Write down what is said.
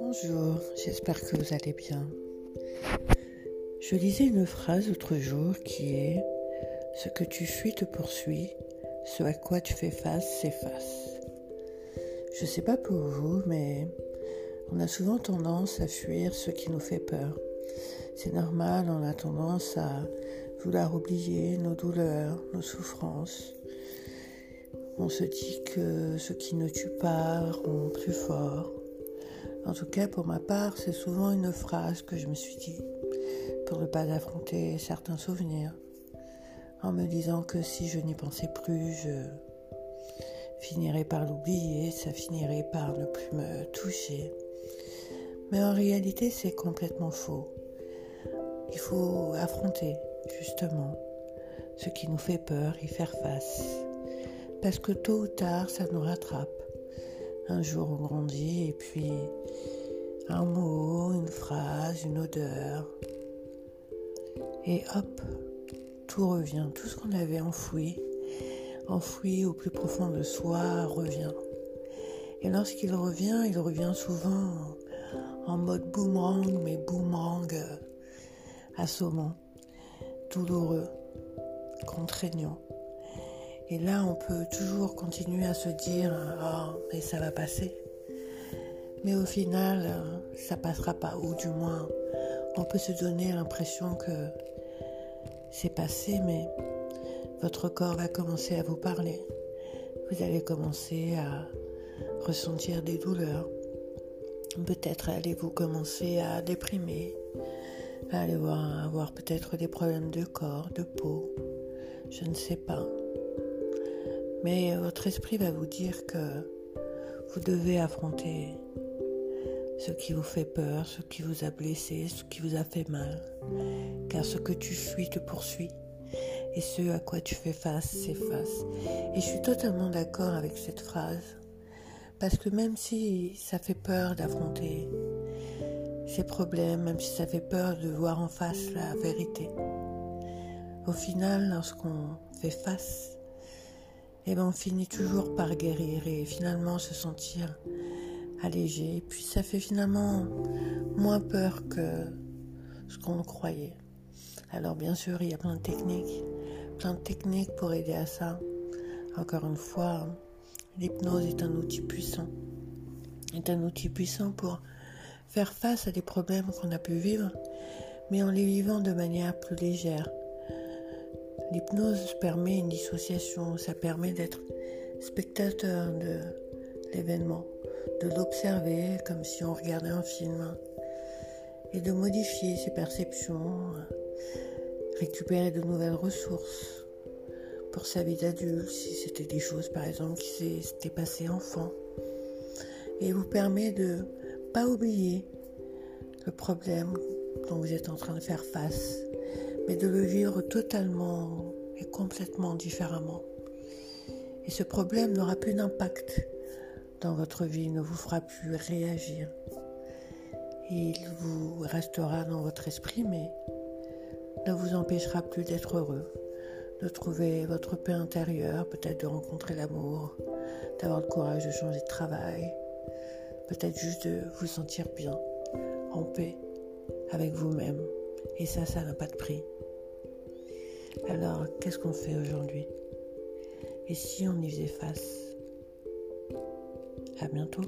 Bonjour, j'espère que vous allez bien. Je lisais une phrase l'autre jour qui est Ce que tu fuis te poursuit, ce à quoi tu fais face s'efface. Je ne sais pas pour vous, mais on a souvent tendance à fuir ce qui nous fait peur. C'est normal, on a tendance à vouloir oublier nos douleurs, nos souffrances. On se dit que ce qui ne tue pas rend plus fort. En tout cas, pour ma part, c'est souvent une phrase que je me suis dit pour ne pas affronter certains souvenirs, en me disant que si je n'y pensais plus, je finirais par l'oublier, ça finirait par ne plus me toucher. Mais en réalité, c'est complètement faux. Il faut affronter, justement, ce qui nous fait peur, y faire face. Parce que tôt ou tard, ça nous rattrape. Un jour, on grandit et puis un mot, une phrase, une odeur. Et hop, tout revient. Tout ce qu'on avait enfoui, enfoui au plus profond de soi, revient. Et lorsqu'il revient, il revient souvent en mode boomerang, mais boomerang assommant, douloureux, contraignant. Et là, on peut toujours continuer à se dire Oh, mais ça va passer. Mais au final, ça passera pas, ou du moins, on peut se donner l'impression que c'est passé, mais votre corps va commencer à vous parler. Vous allez commencer à ressentir des douleurs. Peut-être allez-vous commencer à déprimer, allez avoir, avoir peut-être des problèmes de corps, de peau, je ne sais pas. Mais votre esprit va vous dire que vous devez affronter ce qui vous fait peur, ce qui vous a blessé, ce qui vous a fait mal. Car ce que tu fuis te poursuit et ce à quoi tu fais face s'efface. Et je suis totalement d'accord avec cette phrase. Parce que même si ça fait peur d'affronter ces problèmes, même si ça fait peur de voir en face la vérité, au final, lorsqu'on fait face, eh ben on finit toujours par guérir et finalement se sentir allégé. Et puis ça fait finalement moins peur que ce qu'on croyait. Alors bien sûr, il y a plein de techniques, plein de techniques pour aider à ça. Encore une fois, l'hypnose est un outil puissant. Est un outil puissant pour faire face à des problèmes qu'on a pu vivre, mais en les vivant de manière plus légère, L'hypnose permet une dissociation, ça permet d'être spectateur de l'événement, de l'observer comme si on regardait un film et de modifier ses perceptions, récupérer de nouvelles ressources pour sa vie d'adulte, si c'était des choses par exemple qui s'étaient passées enfant, et vous permet de pas oublier le problème dont vous êtes en train de faire face, mais de le vivre totalement et complètement différemment. Et ce problème n'aura plus d'impact dans votre vie, ne vous fera plus réagir. Il vous restera dans votre esprit, mais ne vous empêchera plus d'être heureux, de trouver votre paix intérieure, peut-être de rencontrer l'amour, d'avoir le courage de changer de travail, peut-être juste de vous sentir bien, en paix avec vous-même. Et ça, ça n'a pas de prix. Alors, qu'est-ce qu'on fait aujourd'hui? Et si on y faisait face? À bientôt.